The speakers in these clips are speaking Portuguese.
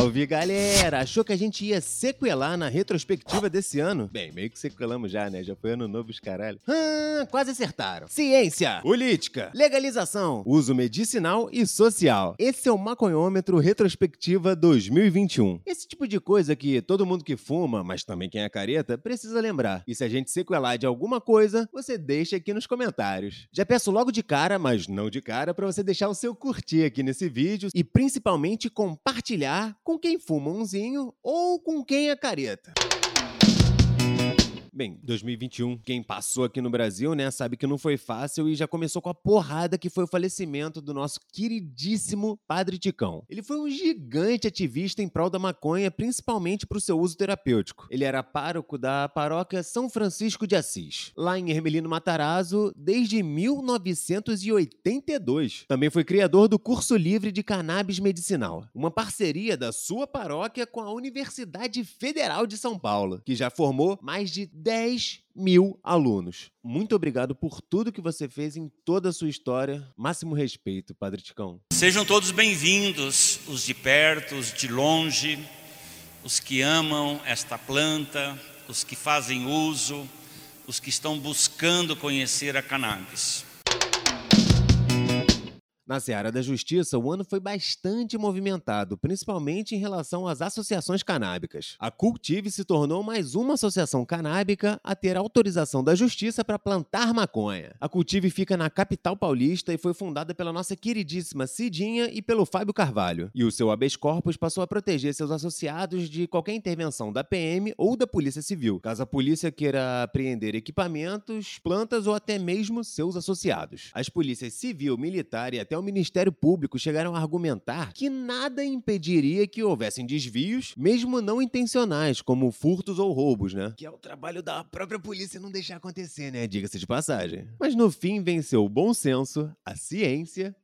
Salve, galera! Achou que a gente ia sequelar na retrospectiva desse ano? Bem, meio que sequelamos já, né? Já foi ano novo os caralho. Ah, quase acertaram. Ciência, política, legalização, uso medicinal e social. Esse é o Maconhômetro Retrospectiva 2021. Esse tipo de coisa que todo mundo que fuma, mas também quem é careta, precisa lembrar. E se a gente sequelar de alguma coisa, você deixa aqui nos comentários. Já peço logo de cara, mas não de cara, para você deixar o seu curtir aqui nesse vídeo e principalmente compartilhar com quem fuma umzinho ou com quem é careta. Bem, 2021, quem passou aqui no Brasil, né, sabe que não foi fácil e já começou com a porrada que foi o falecimento do nosso queridíssimo Padre Ticão. Ele foi um gigante ativista em prol da maconha, principalmente para o seu uso terapêutico. Ele era pároco da paróquia São Francisco de Assis, lá em Hermelino Matarazzo, desde 1982. Também foi criador do curso livre de cannabis medicinal, uma parceria da sua paróquia com a Universidade Federal de São Paulo, que já formou mais de 10 mil alunos. Muito obrigado por tudo que você fez em toda a sua história. Máximo respeito, Padre Ticão. Sejam todos bem-vindos, os de perto, os de longe, os que amam esta planta, os que fazem uso, os que estão buscando conhecer a cannabis. Na seara da justiça, o ano foi bastante movimentado, principalmente em relação às associações canábicas. A Cultive se tornou mais uma associação canábica a ter autorização da justiça para plantar maconha. A Cultive fica na capital paulista e foi fundada pela nossa queridíssima Cidinha e pelo Fábio Carvalho. E o seu habeas corpus passou a proteger seus associados de qualquer intervenção da PM ou da Polícia Civil, caso a polícia queira apreender equipamentos, plantas ou até mesmo seus associados. As polícias civil, militar e até o Ministério Público chegaram a argumentar que nada impediria que houvessem desvios, mesmo não intencionais, como furtos ou roubos, né? Que é o trabalho da própria polícia não deixar acontecer, né? Diga-se de passagem. Mas no fim venceu o bom senso, a ciência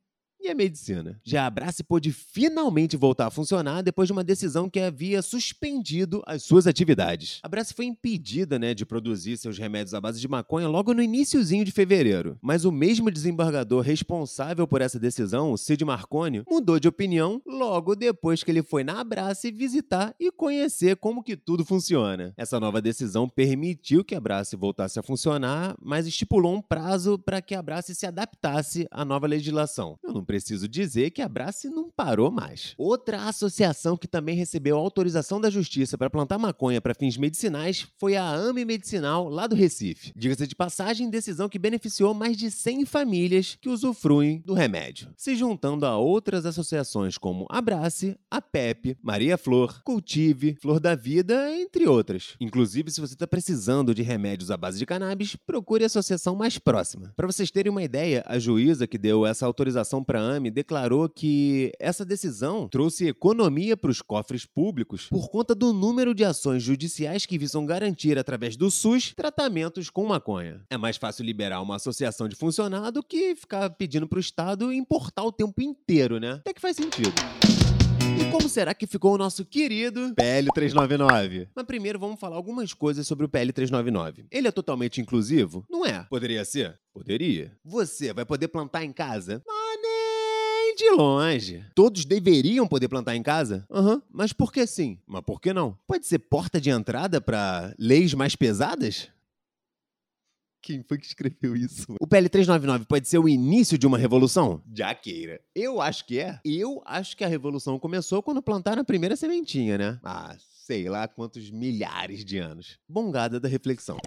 a medicina. Já a Abrace pôde finalmente voltar a funcionar depois de uma decisão que havia suspendido as suas atividades. A Abrace foi impedida né, de produzir seus remédios à base de maconha logo no iníciozinho de fevereiro. Mas o mesmo desembargador responsável por essa decisão, o Cid Marconi, mudou de opinião logo depois que ele foi na Abrace visitar e conhecer como que tudo funciona. Essa nova decisão permitiu que a Abrace voltasse a funcionar, mas estipulou um prazo para que a Abrace se adaptasse à nova legislação. Eu não dizer que a Brace não parou mais. Outra associação que também recebeu autorização da justiça para plantar maconha para fins medicinais foi a AME Medicinal, lá do Recife. Diga-se de passagem, decisão que beneficiou mais de 100 famílias que usufruem do remédio, se juntando a outras associações como a Brace, a PEP, Maria Flor, Cultive, Flor da Vida, entre outras. Inclusive, se você está precisando de remédios à base de cannabis, procure a associação mais próxima. Para vocês terem uma ideia, a juíza que deu essa autorização para AME declarou que essa decisão trouxe economia para os cofres públicos por conta do número de ações judiciais que visam garantir, através do SUS, tratamentos com maconha. É mais fácil liberar uma associação de funcionário do que ficar pedindo para o Estado importar o tempo inteiro, né? Até que faz sentido. E como será que ficou o nosso querido PL 399? Mas primeiro vamos falar algumas coisas sobre o PL 399. Ele é totalmente inclusivo? Não é. Poderia ser? Poderia. Você vai poder plantar em casa? Nem de longe. Todos deveriam poder plantar em casa? Aham. Uhum. Mas por que sim? Mas por que não? Pode ser porta de entrada para leis mais pesadas? Quem foi que escreveu isso? O PL 399 pode ser o início de uma revolução? Já queira. Eu acho que é. Eu acho que a revolução começou quando plantaram a primeira sementinha, né? Ah, sei lá quantos milhares de anos. Bongada da reflexão.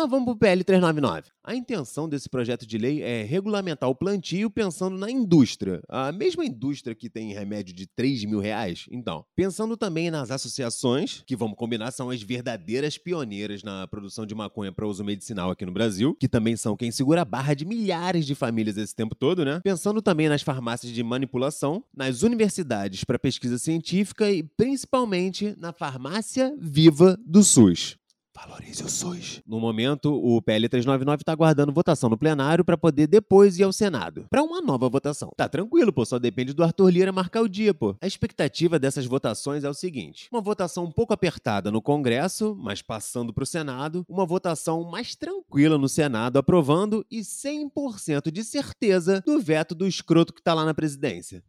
Mas vamos pro PL 399. A intenção desse projeto de lei é regulamentar o plantio pensando na indústria. A mesma indústria que tem remédio de 3 mil reais. Então, pensando também nas associações, que vamos combinar são as verdadeiras pioneiras na produção de maconha para uso medicinal aqui no Brasil, que também são quem segura a barra de milhares de famílias esse tempo todo, né? Pensando também nas farmácias de manipulação, nas universidades para pesquisa científica e principalmente na farmácia viva do SUS. Valorize SUS. No momento, o PL 399 está aguardando votação no plenário para poder depois ir ao Senado para uma nova votação. Tá tranquilo, pô, só depende do Arthur Lira marcar o dia, pô. A expectativa dessas votações é o seguinte: uma votação um pouco apertada no Congresso, mas passando para o Senado, uma votação mais tranquila no Senado aprovando e 100% de certeza do veto do escroto que tá lá na presidência.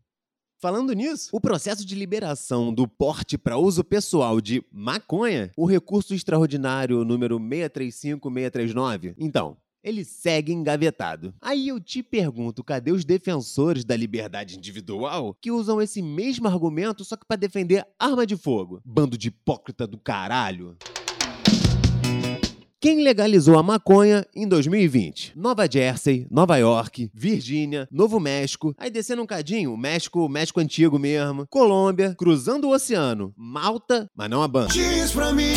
Falando nisso, o processo de liberação do porte para uso pessoal de maconha, o recurso extraordinário número 635639, então, ele segue engavetado. Aí eu te pergunto, cadê os defensores da liberdade individual que usam esse mesmo argumento só que para defender arma de fogo? Bando de hipócrita do caralho. Quem legalizou a maconha em 2020? Nova Jersey, Nova York, Virgínia, Novo México, aí descendo um cadinho, México, México antigo mesmo, Colômbia, cruzando o oceano, Malta, mas não a banda. Diz pra mim.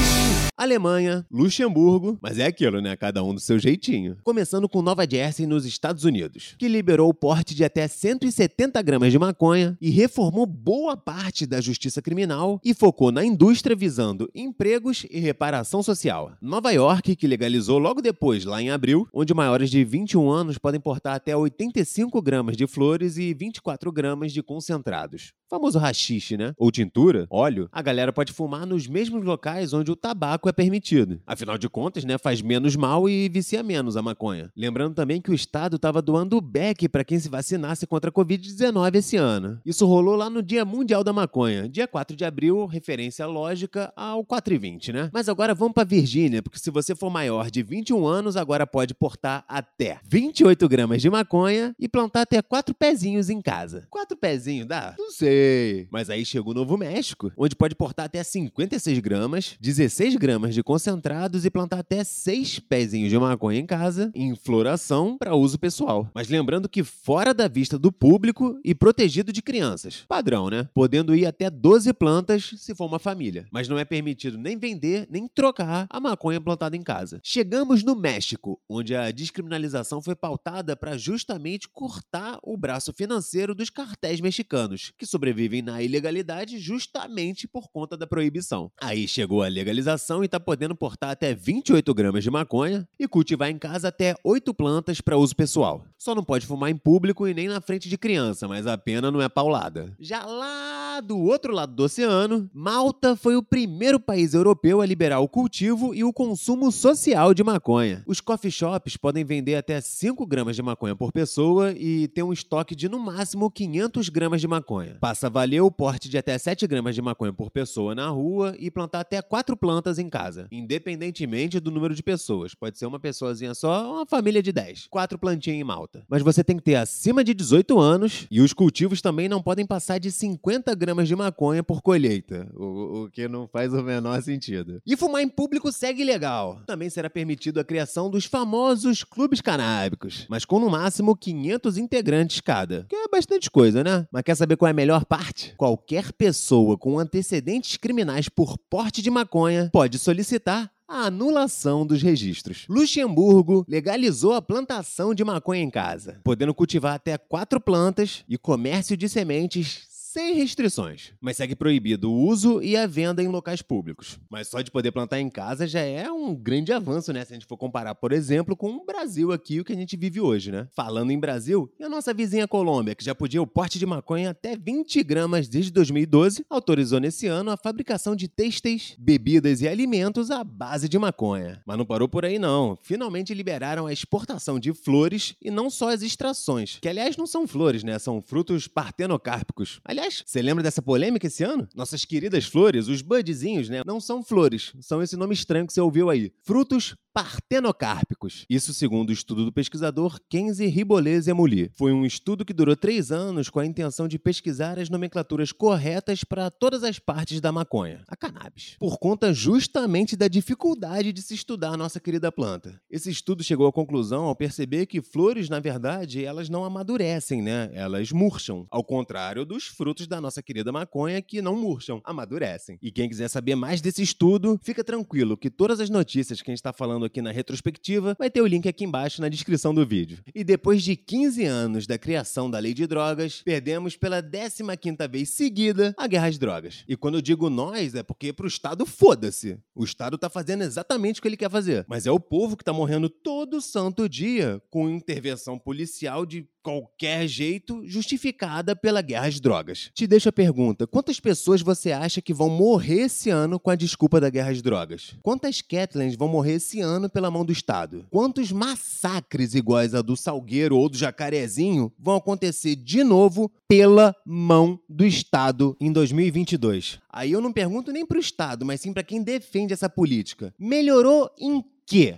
Alemanha, Luxemburgo, mas é aquilo, né? Cada um do seu jeitinho. Começando com Nova Jersey nos Estados Unidos, que liberou o porte de até 170 gramas de maconha e reformou boa parte da justiça criminal e focou na indústria visando empregos e reparação social. Nova York, que legalizou logo depois, lá em abril, onde maiores de 21 anos podem portar até 85 gramas de flores e 24 gramas de concentrados famoso rachixe, né? Ou tintura, óleo, a galera pode fumar nos mesmos locais onde o tabaco é permitido. Afinal de contas, né, faz menos mal e vicia menos a maconha. Lembrando também que o Estado estava doando o beck para quem se vacinasse contra a Covid-19 esse ano. Isso rolou lá no Dia Mundial da Maconha, dia 4 de abril, referência lógica ao 4 e 20, né? Mas agora vamos para Virgínia, porque se você for maior de 21 anos, agora pode portar até 28 gramas de maconha e plantar até quatro pezinhos em casa. Quatro pezinhos, dá? Não sei. Mas aí chega o Novo México, onde pode portar até 56 gramas, 16 gramas de concentrados e plantar até 6 pezinhos de maconha em casa, em floração para uso pessoal. Mas lembrando que fora da vista do público e protegido de crianças. Padrão, né? Podendo ir até 12 plantas se for uma família. Mas não é permitido nem vender, nem trocar a maconha plantada em casa. Chegamos no México, onde a descriminalização foi pautada para justamente cortar o braço financeiro dos cartéis mexicanos, que sobrevivem vivem na ilegalidade justamente por conta da proibição. Aí chegou a legalização e está podendo portar até 28 gramas de maconha e cultivar em casa até 8 plantas para uso pessoal. Só não pode fumar em público e nem na frente de criança, mas a pena não é paulada. Já lá do outro lado do oceano, Malta foi o primeiro país europeu a liberar o cultivo e o consumo social de maconha. Os coffee shops podem vender até 5 gramas de maconha por pessoa e ter um estoque de no máximo 500 gramas de maconha. Passa a valer o porte de até 7 gramas de maconha por pessoa na rua e plantar até 4 plantas em casa, independentemente do número de pessoas. Pode ser uma pessoazinha só uma família de 10. 4 plantinhas em malta. Mas você tem que ter acima de 18 anos e os cultivos também não podem passar de 50 gramas de maconha por colheita, o, o que não faz o menor sentido. E fumar em público segue legal. Também será permitido a criação dos famosos clubes canábicos, mas com no máximo 500 integrantes cada. Que é bastante coisa, né? Mas quer saber qual é a melhor parte, qualquer pessoa com antecedentes criminais por porte de maconha pode solicitar a anulação dos registros. Luxemburgo legalizou a plantação de maconha em casa, podendo cultivar até quatro plantas e comércio de sementes sem restrições, mas segue proibido o uso e a venda em locais públicos. Mas só de poder plantar em casa já é um grande avanço, né? Se a gente for comparar, por exemplo, com o Brasil aqui, o que a gente vive hoje, né? Falando em Brasil, e a nossa vizinha Colômbia, que já podia o porte de maconha até 20 gramas desde 2012, autorizou nesse ano a fabricação de têxteis, bebidas e alimentos à base de maconha. Mas não parou por aí, não. Finalmente liberaram a exportação de flores e não só as extrações, que aliás não são flores, né? São frutos partenocárpicos. Aliás, Aliás, você lembra dessa polêmica esse ano? Nossas queridas flores, os budzinhos, né? Não são flores, são esse nome estranho que você ouviu aí. Frutos partenocárpicos. Isso segundo o estudo do pesquisador Kenzie Ribolese Amuli. Foi um estudo que durou três anos com a intenção de pesquisar as nomenclaturas corretas para todas as partes da maconha, a cannabis, por conta justamente da dificuldade de se estudar a nossa querida planta. Esse estudo chegou à conclusão ao perceber que flores, na verdade, elas não amadurecem, né? Elas murcham, ao contrário dos frutos da nossa querida maconha que não murcham, amadurecem. E quem quiser saber mais desse estudo, fica tranquilo que todas as notícias que a gente está falando aqui na retrospectiva, vai ter o link aqui embaixo na descrição do vídeo. E depois de 15 anos da criação da lei de drogas, perdemos pela 15ª vez seguida a guerra às drogas. E quando eu digo nós, é porque pro Estado foda-se. O Estado tá fazendo exatamente o que ele quer fazer. Mas é o povo que tá morrendo todo santo dia com intervenção policial de qualquer jeito justificada pela guerra às drogas. Te deixo a pergunta: quantas pessoas você acha que vão morrer esse ano com a desculpa da guerra às drogas? Quantas Kathleens vão morrer esse ano pela mão do Estado? Quantos massacres iguais a do Salgueiro ou do Jacarezinho vão acontecer de novo pela mão do Estado em 2022? Aí eu não pergunto nem para o Estado, mas sim para quem defende essa política. Melhorou em quê?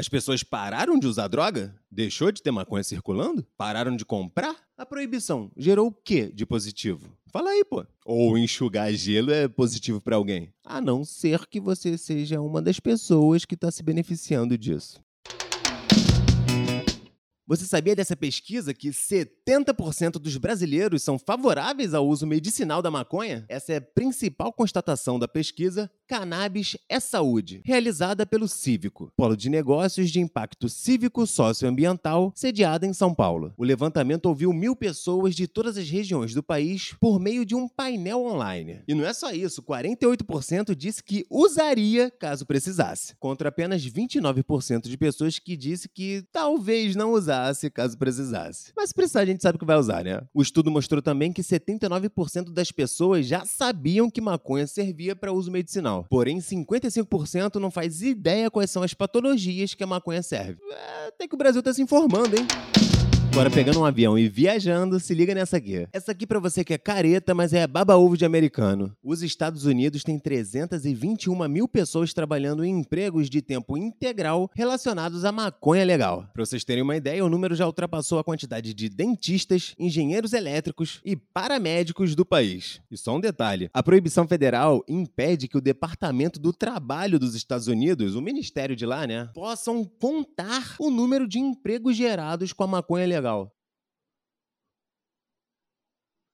As pessoas pararam de usar droga? Deixou de ter maconha circulando? Pararam de comprar? A proibição gerou o quê de positivo? Fala aí, pô. Ou enxugar gelo é positivo para alguém? A não ser que você seja uma das pessoas que está se beneficiando disso. Você sabia dessa pesquisa que 70% dos brasileiros são favoráveis ao uso medicinal da maconha? Essa é a principal constatação da pesquisa Cannabis é Saúde, realizada pelo Cívico, Polo de Negócios de Impacto Cívico Socioambiental, sediada em São Paulo. O levantamento ouviu mil pessoas de todas as regiões do país por meio de um painel online. E não é só isso, 48% disse que usaria caso precisasse, contra apenas 29% de pessoas que disse que talvez não usasse caso precisasse. Mas se precisar, a gente sabe que vai usar, né? O estudo mostrou também que 79% das pessoas já sabiam que maconha servia para uso medicinal. Porém, 55% não faz ideia quais são as patologias que a maconha serve. É, até que o Brasil tá se informando, hein? Agora, pegando um avião e viajando, se liga nessa aqui. Essa aqui para você que é careta, mas é baba-ovo de americano. Os Estados Unidos têm 321 mil pessoas trabalhando em empregos de tempo integral relacionados à maconha legal. Para vocês terem uma ideia, o número já ultrapassou a quantidade de dentistas, engenheiros elétricos e paramédicos do país. E só um detalhe: a proibição federal impede que o Departamento do Trabalho dos Estados Unidos, o ministério de lá, né, possam contar o número de empregos gerados com a maconha legal legal.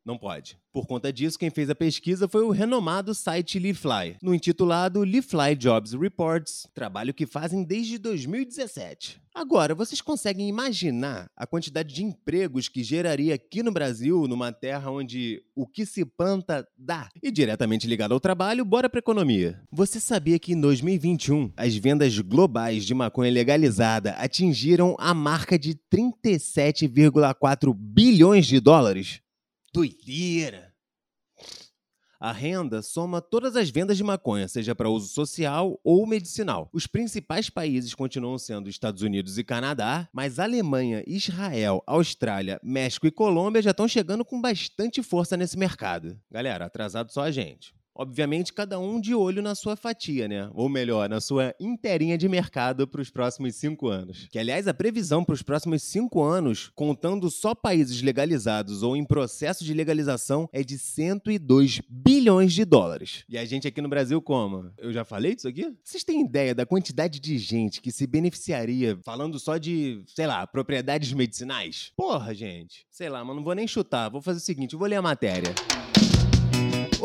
Não pode. Por conta disso, quem fez a pesquisa foi o renomado site LeafLy, no intitulado LeafLy Jobs Reports, trabalho que fazem desde 2017. Agora, vocês conseguem imaginar a quantidade de empregos que geraria aqui no Brasil, numa terra onde o que se planta dá? E diretamente ligado ao trabalho, bora pra economia. Você sabia que em 2021 as vendas globais de maconha legalizada atingiram a marca de 37,4 bilhões de dólares? Doideira! A renda soma todas as vendas de maconha, seja para uso social ou medicinal. Os principais países continuam sendo Estados Unidos e Canadá, mas Alemanha, Israel, Austrália, México e Colômbia já estão chegando com bastante força nesse mercado. Galera, atrasado só a gente. Obviamente, cada um de olho na sua fatia, né? Ou melhor, na sua inteirinha de mercado para os próximos cinco anos. Que, aliás, a previsão para os próximos cinco anos, contando só países legalizados ou em processo de legalização, é de 102 bilhões de dólares. E a gente aqui no Brasil, como? Eu já falei disso aqui? Vocês têm ideia da quantidade de gente que se beneficiaria falando só de, sei lá, propriedades medicinais? Porra, gente. Sei lá, mas não vou nem chutar. Vou fazer o seguinte: eu vou ler a matéria.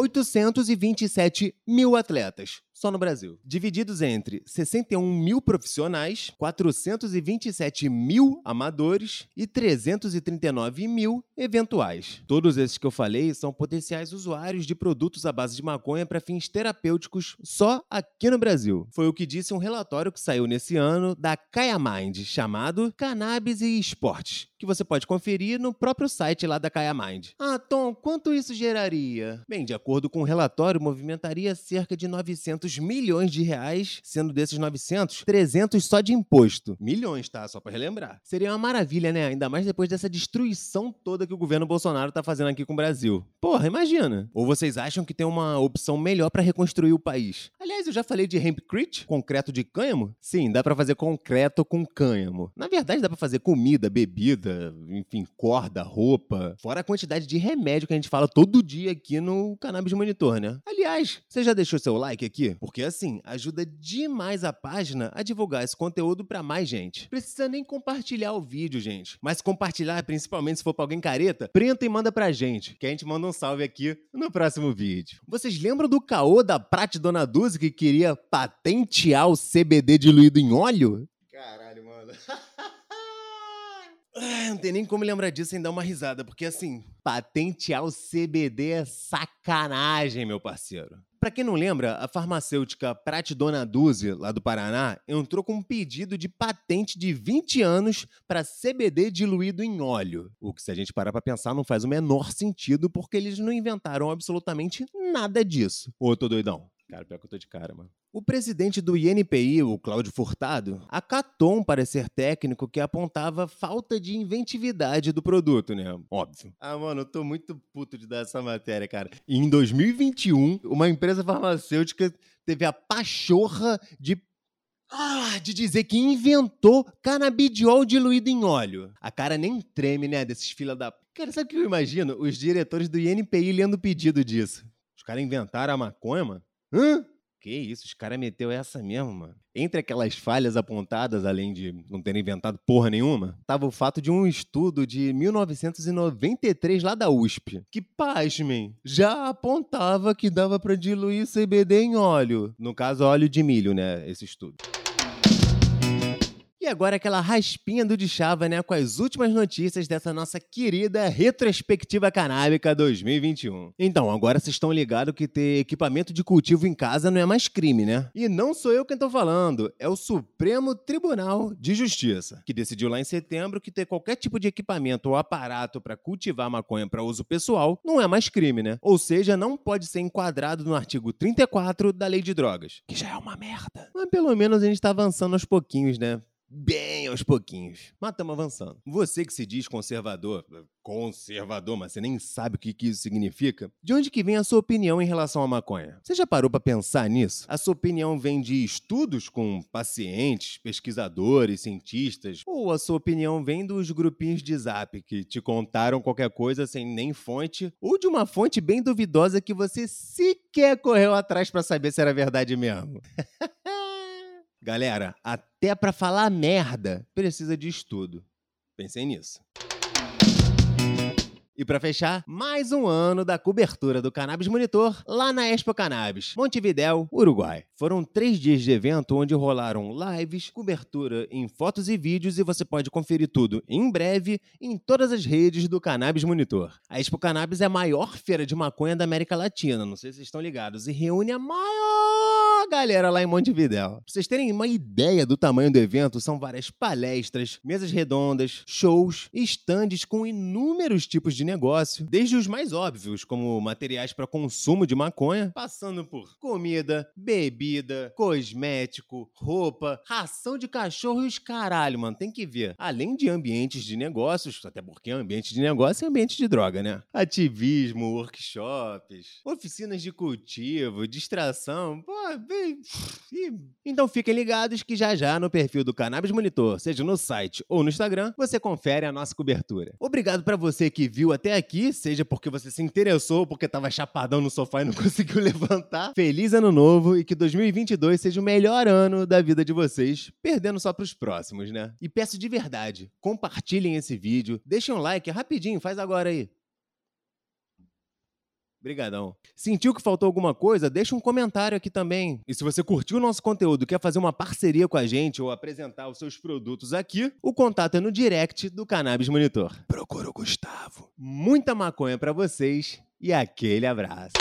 827 mil atletas só no Brasil. Divididos entre 61 mil profissionais, 427 mil amadores e 339 mil eventuais. Todos esses que eu falei são potenciais usuários de produtos à base de maconha para fins terapêuticos só aqui no Brasil. Foi o que disse um relatório que saiu nesse ano da Kaya Mind, chamado Cannabis e Esportes, que você pode conferir no próprio site lá da Kaya Mind. Ah, Tom, quanto isso geraria? Bem, de acordo com o relatório, movimentaria cerca de 900 milhões de reais, sendo desses 900, 300 só de imposto. Milhões, tá? Só para relembrar. Seria uma maravilha, né? Ainda mais depois dessa destruição toda que o governo Bolsonaro tá fazendo aqui com o Brasil. Porra, imagina. Ou vocês acham que tem uma opção melhor para reconstruir o país? Aliás, eu já falei de hempcrete, concreto de cânhamo? Sim, dá para fazer concreto com cânhamo. Na verdade, dá para fazer comida, bebida, enfim, corda, roupa, fora a quantidade de remédio que a gente fala todo dia aqui no Cannabis Monitor, né? Aliás, você já deixou seu like aqui? Porque assim, ajuda demais a página a divulgar esse conteúdo para mais gente. Precisa nem compartilhar o vídeo, gente. Mas compartilhar, principalmente se for pra alguém careta, printa e manda pra gente, que a gente manda um salve aqui no próximo vídeo. Vocês lembram do caô da Prate Dona Duzi que queria patentear o CBD diluído em óleo? Caralho, mano. Ah, não tem nem como lembrar disso sem dar uma risada, porque assim, patentear o CBD é sacanagem, meu parceiro. Pra quem não lembra, a farmacêutica Prate Dona Duzi, lá do Paraná, entrou com um pedido de patente de 20 anos para CBD diluído em óleo. O que, se a gente parar pra pensar, não faz o menor sentido, porque eles não inventaram absolutamente nada disso. Ô, tô doidão. Cara, pior que eu tô de cara, mano. O presidente do INPI, o Cláudio Furtado, acatou um parecer técnico que apontava falta de inventividade do produto, né? Óbvio. Ah, mano, eu tô muito puto de dar essa matéria, cara. E em 2021, uma empresa farmacêutica teve a pachorra de ah, de dizer que inventou canabidiol diluído em óleo. A cara nem treme, né, desses fila da... Cara, sabe o que eu imagino? Os diretores do INPI lendo o pedido disso. Os caras inventaram a maconha, mano? Hã? Que isso, os caras meteu essa mesmo, mano. Entre aquelas falhas apontadas, além de não terem inventado porra nenhuma, tava o fato de um estudo de 1993 lá da USP, que, pasmem, já apontava que dava para diluir CBD em óleo. No caso, óleo de milho, né, esse estudo. E agora aquela raspinha do de chava, né, com as últimas notícias dessa nossa querida retrospectiva canábica 2021. Então, agora vocês estão ligados que ter equipamento de cultivo em casa não é mais crime, né? E não sou eu quem tô falando, é o Supremo Tribunal de Justiça, que decidiu lá em setembro que ter qualquer tipo de equipamento ou aparato para cultivar maconha para uso pessoal não é mais crime, né? Ou seja, não pode ser enquadrado no artigo 34 da Lei de Drogas, que já é uma merda. Mas pelo menos a gente tá avançando aos pouquinhos, né? Bem aos pouquinhos. Mas estamos avançando. Você que se diz conservador, conservador, mas você nem sabe o que, que isso significa, de onde que vem a sua opinião em relação à maconha? Você já parou para pensar nisso? A sua opinião vem de estudos com pacientes, pesquisadores, cientistas? Ou a sua opinião vem dos grupinhos de zap que te contaram qualquer coisa sem nem fonte? Ou de uma fonte bem duvidosa que você sequer correu atrás para saber se era verdade mesmo? Galera, até para falar merda precisa de estudo. Pensei nisso. E para fechar, mais um ano da cobertura do Cannabis Monitor lá na Expo Cannabis, Montevidéu, Uruguai. Foram três dias de evento onde rolaram lives, cobertura em fotos e vídeos e você pode conferir tudo em breve em todas as redes do Cannabis Monitor. A Expo Cannabis é a maior feira de maconha da América Latina, não sei se vocês estão ligados, e reúne a maior galera lá em Montevidéu. Pra vocês terem uma ideia do tamanho do evento, são várias palestras, mesas redondas, shows estandes com inúmeros tipos de negócio, desde os mais óbvios, como materiais para consumo de maconha, passando por comida, bebida, cosmético, roupa, ração de cachorro e os caralho, mano, tem que ver. Além de ambientes de negócios, até porque ambiente de negócio é ambiente de droga, né? Ativismo, workshops, oficinas de cultivo, distração, pô, bem então fiquem ligados que já já no perfil do Cannabis Monitor, seja no site ou no Instagram, você confere a nossa cobertura. Obrigado para você que viu até aqui, seja porque você se interessou, porque tava chapadão no sofá e não conseguiu levantar. Feliz ano novo e que 2022 seja o melhor ano da vida de vocês, perdendo só pros próximos, né? E peço de verdade, compartilhem esse vídeo, deixem um like rapidinho, faz agora aí. Obrigadão. Sentiu que faltou alguma coisa? Deixa um comentário aqui também. E se você curtiu o nosso conteúdo, quer fazer uma parceria com a gente ou apresentar os seus produtos aqui, o contato é no direct do Cannabis Monitor. Procura o Gustavo. Muita maconha para vocês e aquele abraço.